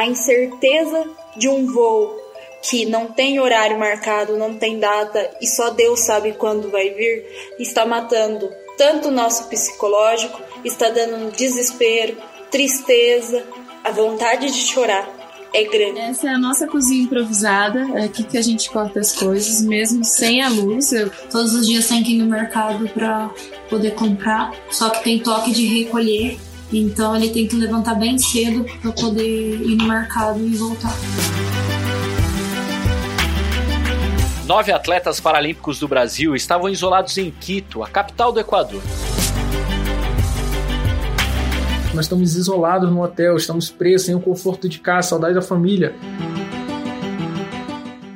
A incerteza de um voo que não tem horário marcado, não tem data e só Deus sabe quando vai vir, está matando tanto o nosso psicológico, está dando um desespero, tristeza, a vontade de chorar é grande. Essa é a nossa cozinha improvisada, é aqui que a gente corta as coisas, mesmo sem a luz. Eu, todos os dias tem que ir no mercado para poder comprar, só que tem toque de recolher, então ele tem que levantar bem cedo para poder ir no mercado e voltar. Nove atletas paralímpicos do Brasil estavam isolados em Quito, a capital do Equador. Nós estamos isolados no hotel, estamos presos sem o conforto de casa, saudade da família.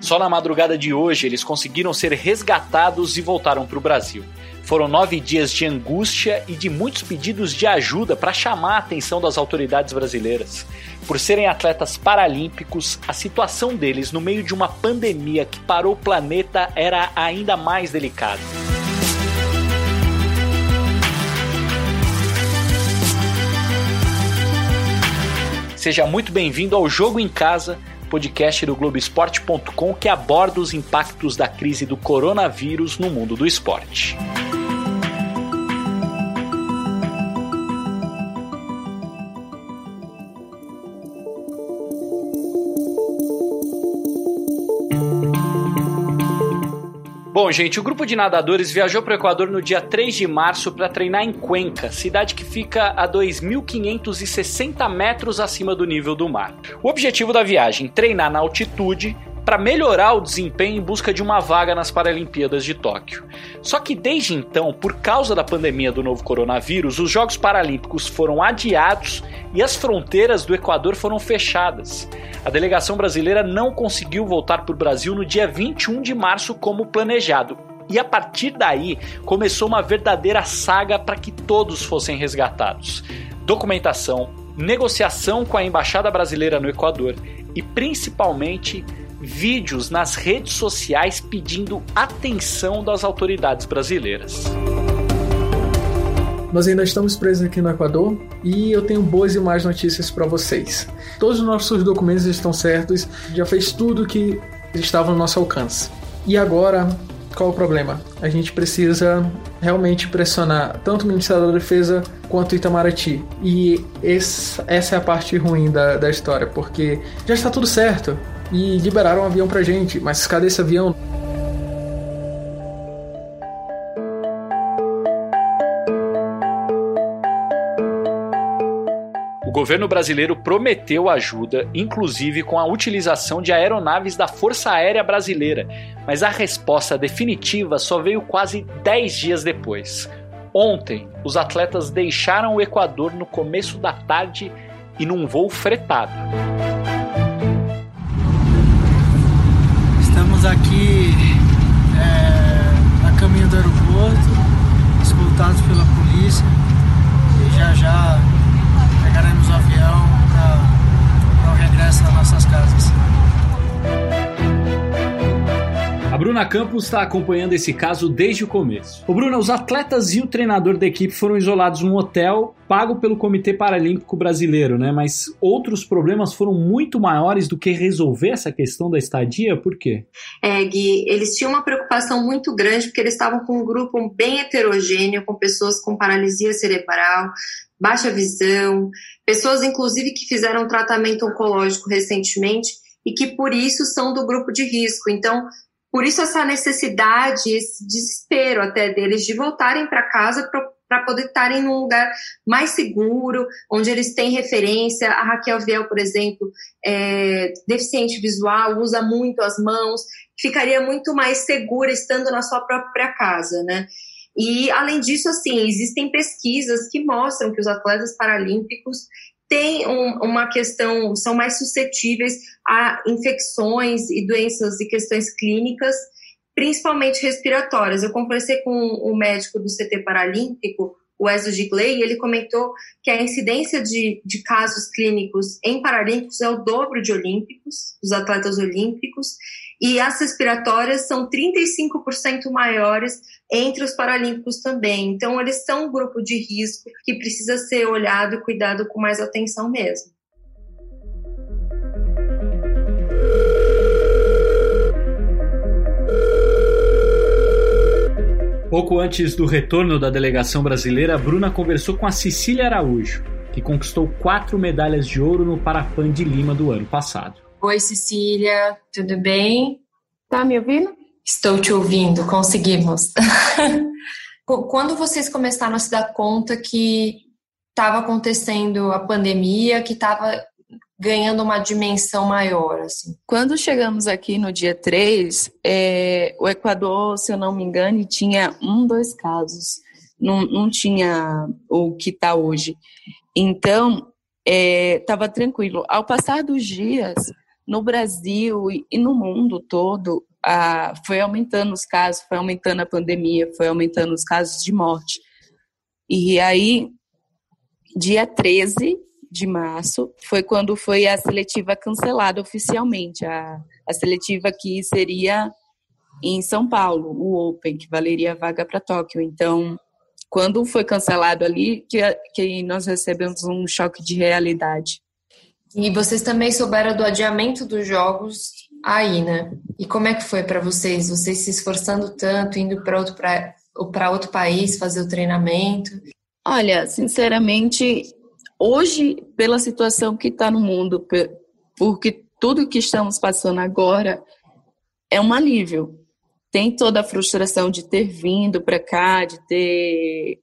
Só na madrugada de hoje eles conseguiram ser resgatados e voltaram para o Brasil. Foram nove dias de angústia e de muitos pedidos de ajuda para chamar a atenção das autoridades brasileiras. Por serem atletas paralímpicos, a situação deles no meio de uma pandemia que parou o planeta era ainda mais delicada. Seja muito bem-vindo ao Jogo em Casa, podcast do Globoesporte.com que aborda os impactos da crise do coronavírus no mundo do esporte. Bom, gente, o grupo de nadadores viajou para o Equador no dia 3 de março para treinar em Cuenca, cidade que fica a 2.560 metros acima do nível do mar. O objetivo da viagem, treinar na altitude para melhorar o desempenho em busca de uma vaga nas Paralimpíadas de Tóquio. Só que desde então, por causa da pandemia do novo coronavírus, os Jogos Paralímpicos foram adiados e as fronteiras do Equador foram fechadas. A delegação brasileira não conseguiu voltar para o Brasil no dia 21 de março como planejado. E a partir daí começou uma verdadeira saga para que todos fossem resgatados. Documentação, negociação com a embaixada brasileira no Equador e principalmente vídeos nas redes sociais pedindo atenção das autoridades brasileiras. Nós ainda estamos presos aqui no Equador e eu tenho boas e más notícias para vocês. Todos os nossos documentos estão certos, já fez tudo que estava no nosso alcance. E agora, qual o problema? A gente precisa realmente pressionar tanto o Ministério da Defesa quanto o Itamaraty. E esse, essa é a parte ruim da, da história, porque já está tudo certo e liberaram um avião pra gente, mas cadê esse avião? O governo brasileiro prometeu ajuda, inclusive com a utilização de aeronaves da Força Aérea Brasileira, mas a resposta definitiva só veio quase 10 dias depois. Ontem, os atletas deixaram o Equador no começo da tarde e num voo fretado. Aqui é, a caminho do aeroporto, escoltados pela polícia e já já pegaremos o avião para o regresso às nossas casas. A Bruna Campos está acompanhando esse caso desde o começo. O Bruna, os atletas e o treinador da equipe foram isolados num hotel pago pelo Comitê Paralímpico Brasileiro, né? Mas outros problemas foram muito maiores do que resolver essa questão da estadia, por quê? É, Gui, eles tinham uma preocupação muito grande porque eles estavam com um grupo bem heterogêneo, com pessoas com paralisia cerebral, baixa visão, pessoas inclusive que fizeram tratamento oncológico recentemente e que por isso são do grupo de risco. Então, por isso essa necessidade, esse desespero até deles de voltarem para casa para poder estarem num lugar mais seguro, onde eles têm referência. A Raquel Viel, por exemplo, é deficiente visual, usa muito as mãos, ficaria muito mais segura estando na sua própria casa, né? E além disso, assim, existem pesquisas que mostram que os atletas paralímpicos tem um, uma questão, são mais suscetíveis a infecções e doenças e questões clínicas, principalmente respiratórias. Eu conversei com o médico do CT Paralímpico, o Ezio Gigley, e ele comentou que a incidência de, de casos clínicos em paralímpicos é o dobro de olímpicos, dos atletas olímpicos, e as respiratórias são 35% maiores entre os paralímpicos também. Então, eles são um grupo de risco que precisa ser olhado e cuidado com mais atenção mesmo. Pouco antes do retorno da delegação brasileira, Bruna conversou com a Cecília Araújo, que conquistou quatro medalhas de ouro no Parapan de Lima do ano passado. Oi, Cecília, tudo bem? Tá me ouvindo? Estou te ouvindo, conseguimos. Quando vocês começaram a se dar conta que estava acontecendo a pandemia, que estava ganhando uma dimensão maior, assim? Quando chegamos aqui no dia 3, é, o Equador, se eu não me engano, tinha um, dois casos. Não, não tinha o que está hoje. Então, estava é, tranquilo. Ao passar dos dias, no Brasil e no mundo todo, a, foi aumentando os casos, foi aumentando a pandemia, foi aumentando os casos de morte. E aí, dia 13 de março, foi quando foi a seletiva cancelada oficialmente, a, a seletiva que seria em São Paulo, o Open, que valeria a vaga para Tóquio. Então, quando foi cancelado ali, que, que nós recebemos um choque de realidade. E vocês também souberam do adiamento dos jogos aí, né? E como é que foi para vocês? Vocês se esforçando tanto, indo para outro, para outro país fazer o treinamento? Olha, sinceramente, hoje, pela situação que está no mundo, porque tudo que estamos passando agora é um alívio. Tem toda a frustração de ter vindo para cá, de ter.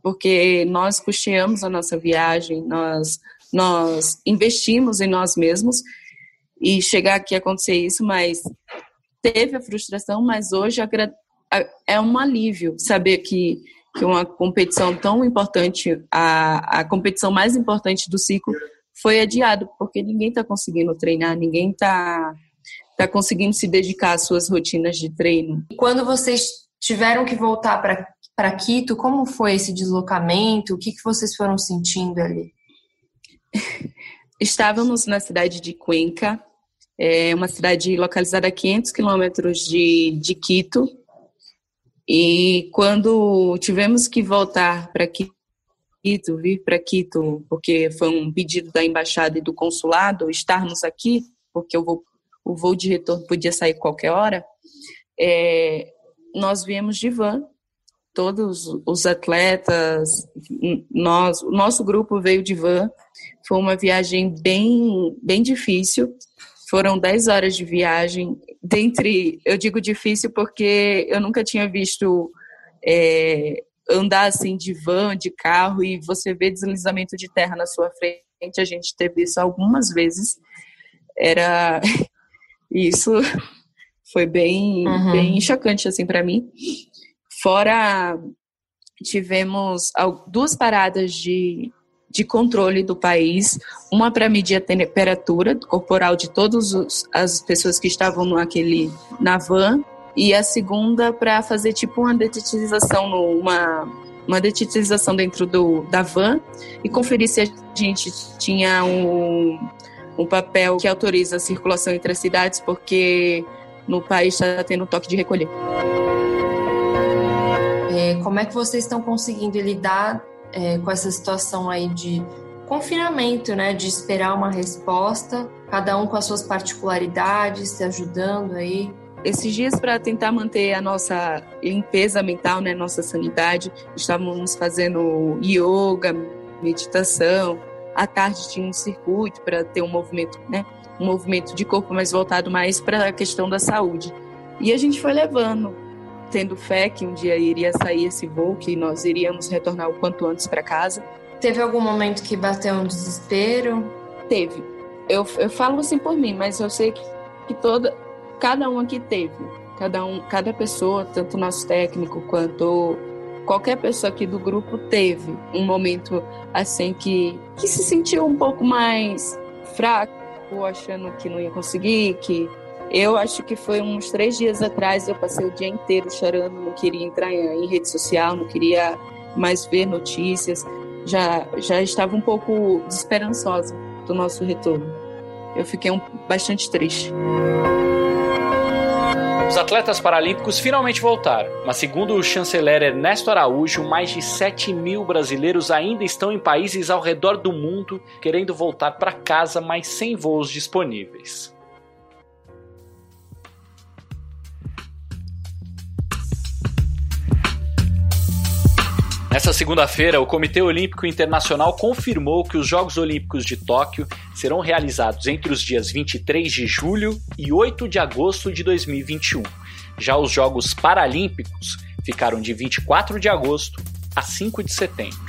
Porque nós custeamos a nossa viagem, nós nós investimos em nós mesmos e chegar aqui acontecer isso, mas teve a frustração, mas hoje é um alívio saber que, que uma competição tão importante, a, a competição mais importante do ciclo, foi adiado, porque ninguém está conseguindo treinar, ninguém está tá conseguindo se dedicar às suas rotinas de treino. Quando vocês tiveram que voltar para Quito, como foi esse deslocamento? O que, que vocês foram sentindo ali? Estávamos na cidade de Cuenca, é uma cidade localizada a 500 quilômetros de, de Quito. E quando tivemos que voltar para Quito, vir para Quito, porque foi um pedido da embaixada e do consulado estarmos aqui, porque o voo, o voo de retorno podia sair qualquer hora, é, nós viemos de van todos os atletas, nós, o nosso grupo veio de van. Foi uma viagem bem, bem difícil. Foram 10 horas de viagem. Dentre, eu digo difícil porque eu nunca tinha visto é, andar assim de van, de carro e você vê deslizamento de terra na sua frente. A gente teve isso algumas vezes. Era isso foi bem, uhum. bem chocante assim para mim. Fora, tivemos duas paradas de, de controle do país, uma para medir a temperatura corporal de todas as pessoas que estavam naquele, na van, e a segunda para fazer tipo uma detetização, uma, uma detetização dentro do, da van e conferir se a gente tinha um, um papel que autoriza a circulação entre as cidades, porque no país está tendo toque de recolher. É, como é que vocês estão conseguindo lidar é, com essa situação aí de confinamento, né? De esperar uma resposta, cada um com as suas particularidades, se ajudando aí. Esses dias, para tentar manter a nossa limpeza mental, né, nossa sanidade, estávamos fazendo yoga, meditação. À tarde tinha um circuito para ter um movimento, né, um movimento de corpo mais voltado mais para a questão da saúde. E a gente foi levando tendo fé que um dia iria sair esse voo, que nós iríamos retornar o quanto antes para casa. Teve algum momento que bateu um desespero? Teve. Eu, eu falo assim por mim, mas eu sei que, que toda, cada um aqui teve. Cada um, cada pessoa, tanto nosso técnico quanto qualquer pessoa aqui do grupo teve um momento assim que, que se sentiu um pouco mais fraco, achando que não ia conseguir, que eu acho que foi uns três dias atrás, eu passei o dia inteiro chorando, não queria entrar em, rede social, não queria mais ver notícias, já, já estava um pouco desesperançosa do nosso retorno. Eu fiquei um, bastante triste. Os atletas paralímpicos finalmente voltaram, mas segundo o chanceler Ernesto Araújo, mais de 7 mil brasileiros ainda estão em países ao redor do mundo querendo voltar para casa, mas sem voos disponíveis. Nessa segunda-feira, o Comitê Olímpico Internacional confirmou que os Jogos Olímpicos de Tóquio serão realizados entre os dias 23 de julho e 8 de agosto de 2021. Já os Jogos Paralímpicos ficaram de 24 de agosto a 5 de setembro.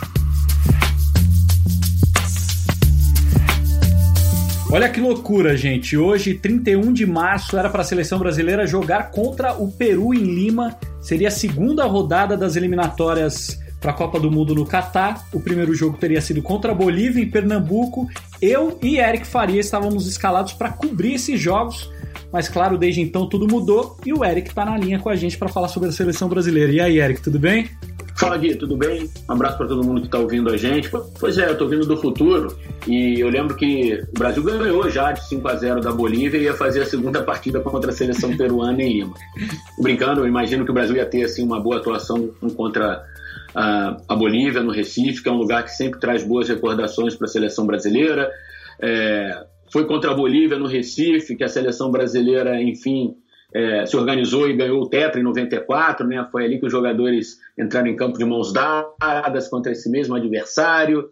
Olha que loucura, gente. Hoje, 31 de março, era para a seleção brasileira jogar contra o Peru em Lima. Seria a segunda rodada das eliminatórias para a Copa do Mundo no Catar. O primeiro jogo teria sido contra a Bolívia em Pernambuco. Eu e Eric Faria estávamos escalados para cobrir esses jogos. Mas claro, desde então tudo mudou e o Eric está na linha com a gente para falar sobre a seleção brasileira. E aí, Eric, tudo bem? Fala Gui, tudo bem? Um abraço para todo mundo que está ouvindo a gente. Pois é, eu estou vindo do futuro e eu lembro que o Brasil ganhou já de 5 a 0 da Bolívia e ia fazer a segunda partida contra a seleção peruana em Lima. Brincando, eu imagino que o Brasil ia ter assim uma boa atuação contra a, a Bolívia no Recife, que é um lugar que sempre traz boas recordações para a seleção brasileira. É, foi contra a Bolívia no Recife, que a seleção brasileira, enfim, é, se organizou e ganhou o Tetra em 94, né? Foi ali que os jogadores entraram em campo de mãos dadas contra esse mesmo adversário.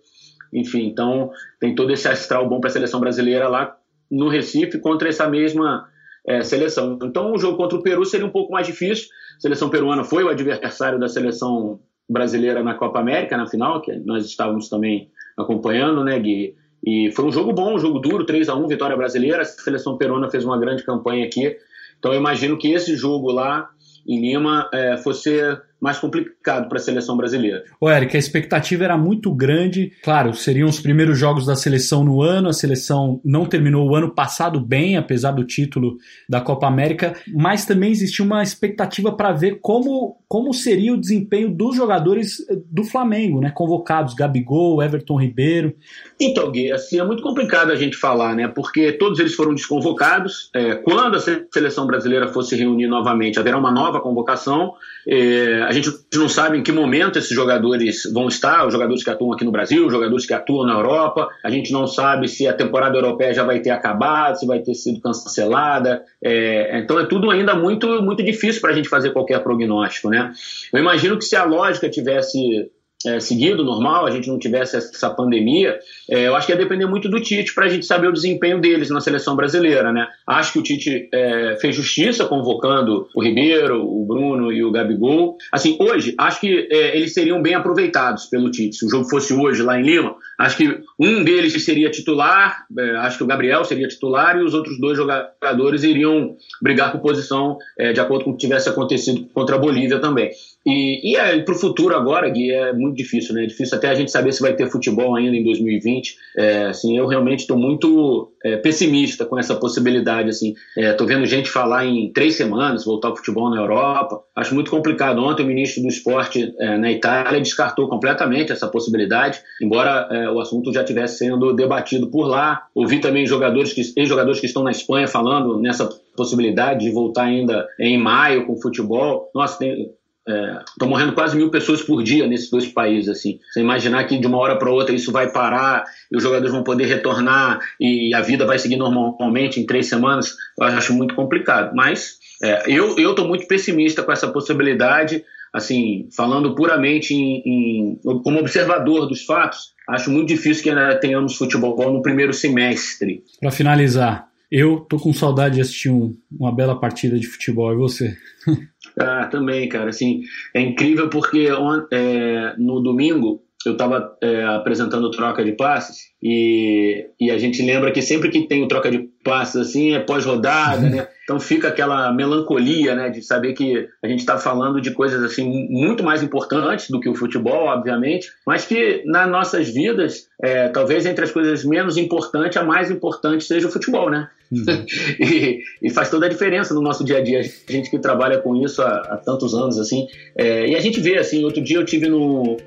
Enfim, então tem todo esse astral bom para a seleção brasileira lá no Recife contra essa mesma é, seleção. Então o jogo contra o Peru seria um pouco mais difícil. A seleção peruana foi o adversário da seleção brasileira na Copa América, na final, que nós estávamos também acompanhando, né, Gui? E foi um jogo bom, um jogo duro, 3 a 1 vitória brasileira. A seleção peruana fez uma grande campanha aqui. Então eu imagino que esse jogo lá em Lima é, fosse mais complicado para a seleção brasileira. O Eric, a expectativa era muito grande. Claro, seriam os primeiros jogos da seleção no ano. A seleção não terminou o ano passado bem, apesar do título da Copa América, mas também existia uma expectativa para ver como, como seria o desempenho dos jogadores eh, do Flamengo, né? Convocados, Gabigol, Everton Ribeiro. Então, Gui, assim, é muito complicado a gente falar, né? Porque todos eles foram desconvocados. É, quando a seleção brasileira fosse reunir novamente, haverá uma nova convocação. É, a gente não sabe em que momento esses jogadores vão estar, os jogadores que atuam aqui no Brasil, os jogadores que atuam na Europa. A gente não sabe se a temporada europeia já vai ter acabado, se vai ter sido cancelada. É, então é tudo ainda muito, muito difícil para a gente fazer qualquer prognóstico. Né? Eu imagino que se a lógica tivesse é, seguido, normal, a gente não tivesse essa pandemia, é, eu acho que ia depender muito do Tite para a gente saber o desempenho deles na seleção brasileira, né? Acho que o Tite é, fez justiça convocando o Ribeiro, o Bruno e o Gabigol. Assim, hoje, acho que é, eles seriam bem aproveitados pelo Tite. Se o jogo fosse hoje lá em Lima, acho que um deles seria titular, é, acho que o Gabriel seria titular e os outros dois jogadores iriam brigar por posição é, de acordo com o que tivesse acontecido contra a Bolívia também. E, e é, para o futuro agora, Gui, é muito difícil, né? É difícil até a gente saber se vai ter futebol ainda em 2020. É, assim, eu realmente estou muito é, pessimista com essa possibilidade. Assim, estou é, vendo gente falar em três semanas voltar ao futebol na Europa. Acho muito complicado. Ontem o ministro do Esporte é, na Itália descartou completamente essa possibilidade, embora é, o assunto já estivesse sendo debatido por lá. Ouvi também jogadores que, ex-jogadores que estão na Espanha falando nessa possibilidade de voltar ainda em maio com futebol. Nossa, tem, Estão é, morrendo quase mil pessoas por dia nesses dois países. Assim. Você imaginar que de uma hora para outra isso vai parar e os jogadores vão poder retornar e a vida vai seguir normalmente em três semanas, eu acho muito complicado. Mas é, eu estou muito pessimista com essa possibilidade. Assim, falando puramente em, em, como observador dos fatos, acho muito difícil que ainda tenhamos futebol no primeiro semestre. Para finalizar, eu tô com saudade de assistir um, uma bela partida de futebol. E você? Ah, também, cara. Assim, é incrível porque on, é, no domingo eu estava é, apresentando troca de passes e, e a gente lembra que sempre que tem o troca de passes assim é pós-rodada, né? Então fica aquela melancolia, né, de saber que a gente está falando de coisas assim muito mais importantes do que o futebol, obviamente, mas que nas nossas vidas, é, talvez entre as coisas menos importantes, a mais importante seja o futebol, né? Uhum. e, e, faz toda a diferença no nosso dia a dia. A gente que trabalha com isso há, há tantos anos, assim, é, e a gente vê assim. Outro dia eu tive no,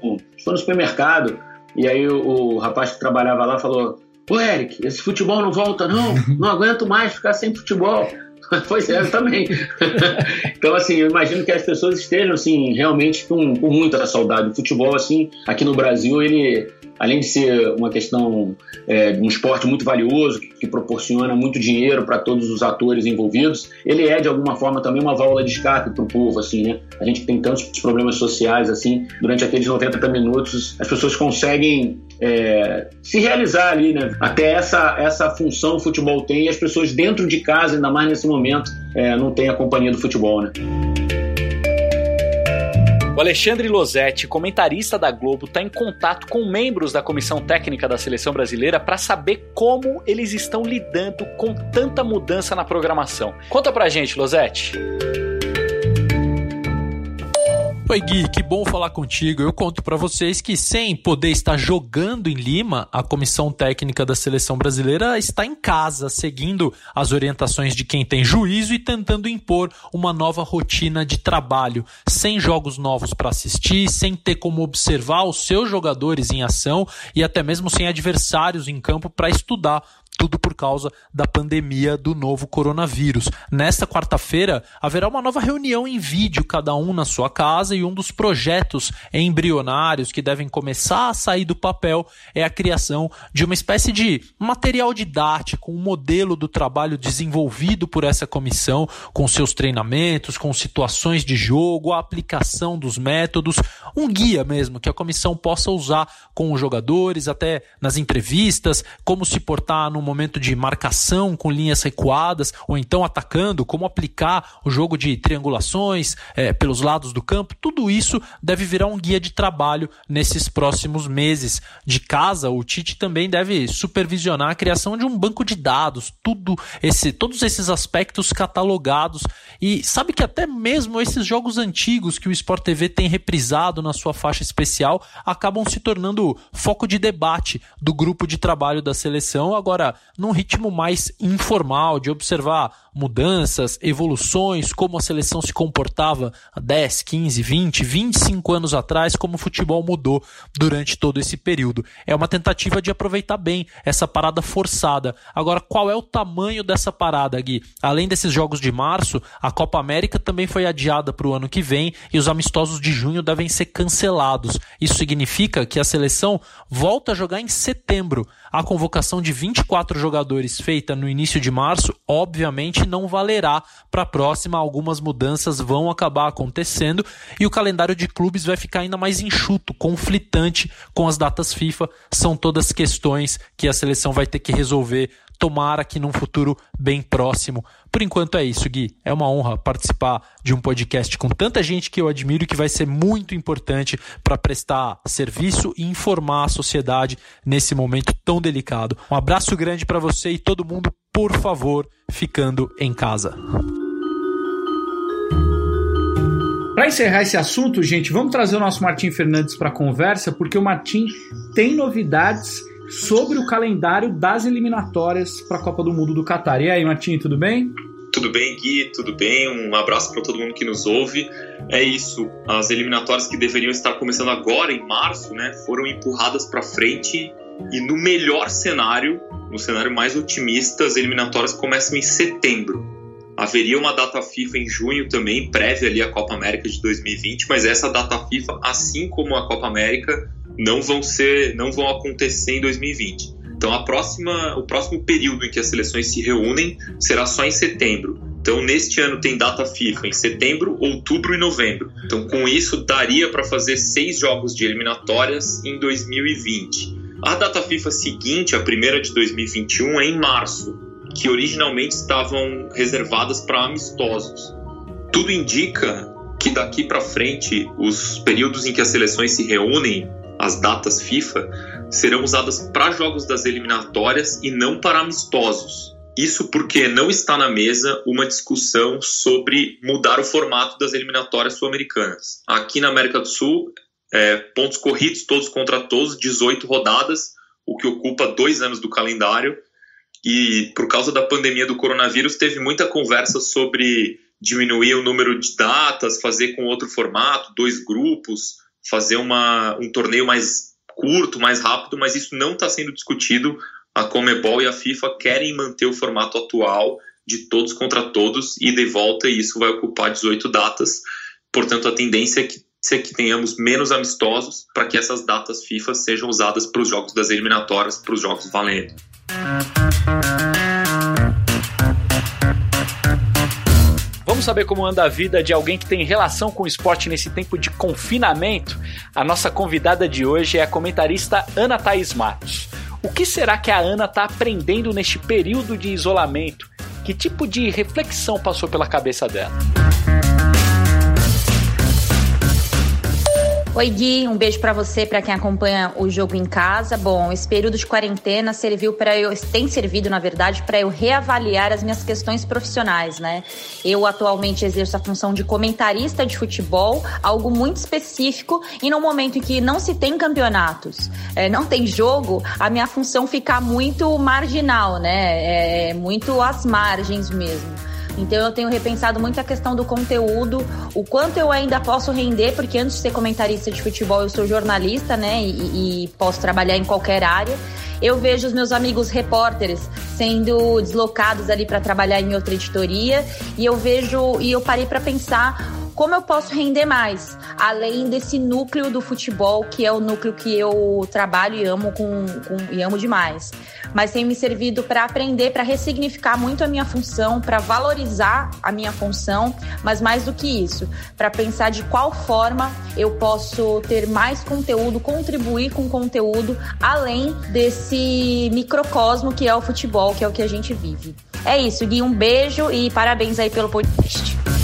foi no supermercado e aí o, o rapaz que trabalhava lá falou: Ô Eric, esse futebol não volta, não. Não aguento mais ficar sem futebol. pois é, eu também. então, assim, eu imagino que as pessoas estejam, assim, realmente com, com muita saudade. O futebol, assim, aqui no Brasil, ele além de ser uma questão é, um esporte muito valioso, que proporciona muito dinheiro para todos os atores envolvidos, ele é de alguma forma também uma válvula de escape para o povo, assim, né? A gente tem tantos problemas sociais, assim, durante aqueles 90 minutos, as pessoas conseguem é, se realizar ali, né? Até essa, essa função o futebol tem e as pessoas dentro de casa, ainda mais nesse momento, é, não têm a companhia do futebol, né? O Alexandre Losetti, comentarista da Globo, está em contato com membros da comissão técnica da seleção brasileira para saber como eles estão lidando com tanta mudança na programação. Conta pra gente, Losetti. Oi Gui, que bom falar contigo. Eu conto para vocês que sem poder estar jogando em Lima, a comissão técnica da seleção brasileira está em casa, seguindo as orientações de quem tem juízo e tentando impor uma nova rotina de trabalho, sem jogos novos para assistir, sem ter como observar os seus jogadores em ação e até mesmo sem adversários em campo para estudar tudo por causa da pandemia do novo coronavírus. Nesta quarta-feira, haverá uma nova reunião em vídeo, cada um na sua casa, e um dos projetos embrionários que devem começar a sair do papel é a criação de uma espécie de material didático, um modelo do trabalho desenvolvido por essa comissão, com seus treinamentos, com situações de jogo, a aplicação dos métodos, um guia mesmo que a comissão possa usar com os jogadores, até nas entrevistas, como se portar momento de marcação com linhas recuadas, ou então atacando, como aplicar o jogo de triangulações é, pelos lados do campo, tudo isso deve virar um guia de trabalho nesses próximos meses. De casa, o Tite também deve supervisionar a criação de um banco de dados, tudo esse, todos esses aspectos catalogados. E sabe que até mesmo esses jogos antigos que o Sport TV tem reprisado na sua faixa especial acabam se tornando foco de debate do grupo de trabalho da seleção. Agora, num ritmo mais informal, de observar mudanças, evoluções, como a seleção se comportava há 10, 15, 20, 25 anos atrás, como o futebol mudou durante todo esse período. É uma tentativa de aproveitar bem essa parada forçada. Agora, qual é o tamanho dessa parada, Gui? Além desses jogos de março, a Copa América também foi adiada para o ano que vem e os amistosos de junho devem ser cancelados. Isso significa que a seleção volta a jogar em setembro. A convocação de 24 jogadores feita no início de março, obviamente, não valerá para a próxima. Algumas mudanças vão acabar acontecendo e o calendário de clubes vai ficar ainda mais enxuto, conflitante com as datas FIFA. São todas questões que a seleção vai ter que resolver. Tomara que num futuro bem próximo. Por enquanto é isso, Gui. É uma honra participar de um podcast com tanta gente que eu admiro e que vai ser muito importante para prestar serviço e informar a sociedade nesse momento tão delicado. Um abraço grande para você e todo mundo por favor, ficando em casa. Para encerrar esse assunto, gente, vamos trazer o nosso Martim Fernandes para a conversa, porque o Martim tem novidades sobre o calendário das eliminatórias para a Copa do Mundo do Catar. E aí, Martim, tudo bem? Tudo bem, Gui? Tudo bem? Um abraço para todo mundo que nos ouve. É isso. As eliminatórias que deveriam estar começando agora, em março, né, foram empurradas para frente e no melhor cenário, no cenário mais otimista, as eliminatórias começam em setembro. Haveria uma data FIFA em junho também, prévia ali à Copa América de 2020, mas essa data FIFA, assim como a Copa América, não vão ser, não vão acontecer em 2020. Então a próxima, o próximo período em que as seleções se reúnem será só em setembro. Então, neste ano tem data FIFA em setembro, outubro e novembro. Então, com isso, daria para fazer seis jogos de eliminatórias em 2020. A data FIFA seguinte, a primeira de 2021, é em março, que originalmente estavam reservadas para amistosos. Tudo indica que daqui para frente, os períodos em que as seleções se reúnem, as datas FIFA, serão usadas para jogos das eliminatórias e não para amistosos. Isso porque não está na mesa uma discussão sobre mudar o formato das eliminatórias sul-americanas. Aqui na América do Sul, é, pontos corridos, todos contra todos, 18 rodadas, o que ocupa dois anos do calendário. E por causa da pandemia do coronavírus, teve muita conversa sobre diminuir o número de datas, fazer com outro formato, dois grupos, fazer uma, um torneio mais curto, mais rápido, mas isso não está sendo discutido. A Comebol e a FIFA querem manter o formato atual de todos contra todos e de volta, e isso vai ocupar 18 datas. Portanto, a tendência é que que tenhamos menos amistosos para que essas datas FIFA sejam usadas para os jogos das eliminatórias, para os jogos valendo. Vamos saber como anda a vida de alguém que tem relação com o esporte nesse tempo de confinamento? A nossa convidada de hoje é a comentarista Ana Thaís Matos. O que será que a Ana está aprendendo neste período de isolamento? Que tipo de reflexão passou pela cabeça dela? Oi Gui, um beijo para você, para quem acompanha o jogo em casa. Bom, esse período de quarentena serviu para eu, tem servido na verdade para eu reavaliar as minhas questões profissionais, né? Eu atualmente exerço a função de comentarista de futebol, algo muito específico e no momento em que não se tem campeonatos, é, não tem jogo, a minha função fica muito marginal, né? É, muito às margens mesmo. Então eu tenho repensado muito a questão do conteúdo, o quanto eu ainda posso render, porque antes de ser comentarista de futebol eu sou jornalista, né? E, e posso trabalhar em qualquer área. Eu vejo os meus amigos repórteres sendo deslocados ali para trabalhar em outra editoria e eu vejo e eu parei para pensar como eu posso render mais, além desse núcleo do futebol, que é o núcleo que eu trabalho e amo com, com e amo demais. Mas tem me servido para aprender, para ressignificar muito a minha função, para valorizar a minha função, mas mais do que isso, para pensar de qual forma eu posso ter mais conteúdo, contribuir com conteúdo além desse microcosmo que é o futebol, que é o que a gente vive. É isso, Gui, um beijo e parabéns aí pelo podcast.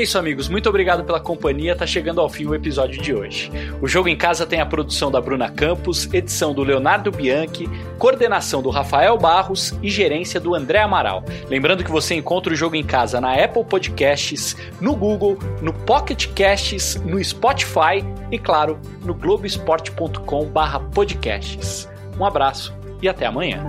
É isso, amigos. Muito obrigado pela companhia. Tá chegando ao fim o episódio de hoje. O Jogo em Casa tem a produção da Bruna Campos, edição do Leonardo Bianchi, coordenação do Rafael Barros e gerência do André Amaral. Lembrando que você encontra o Jogo em Casa na Apple Podcasts, no Google, no Pocket Casts, no Spotify e, claro, no globesport.com/podcasts. Um abraço e até amanhã.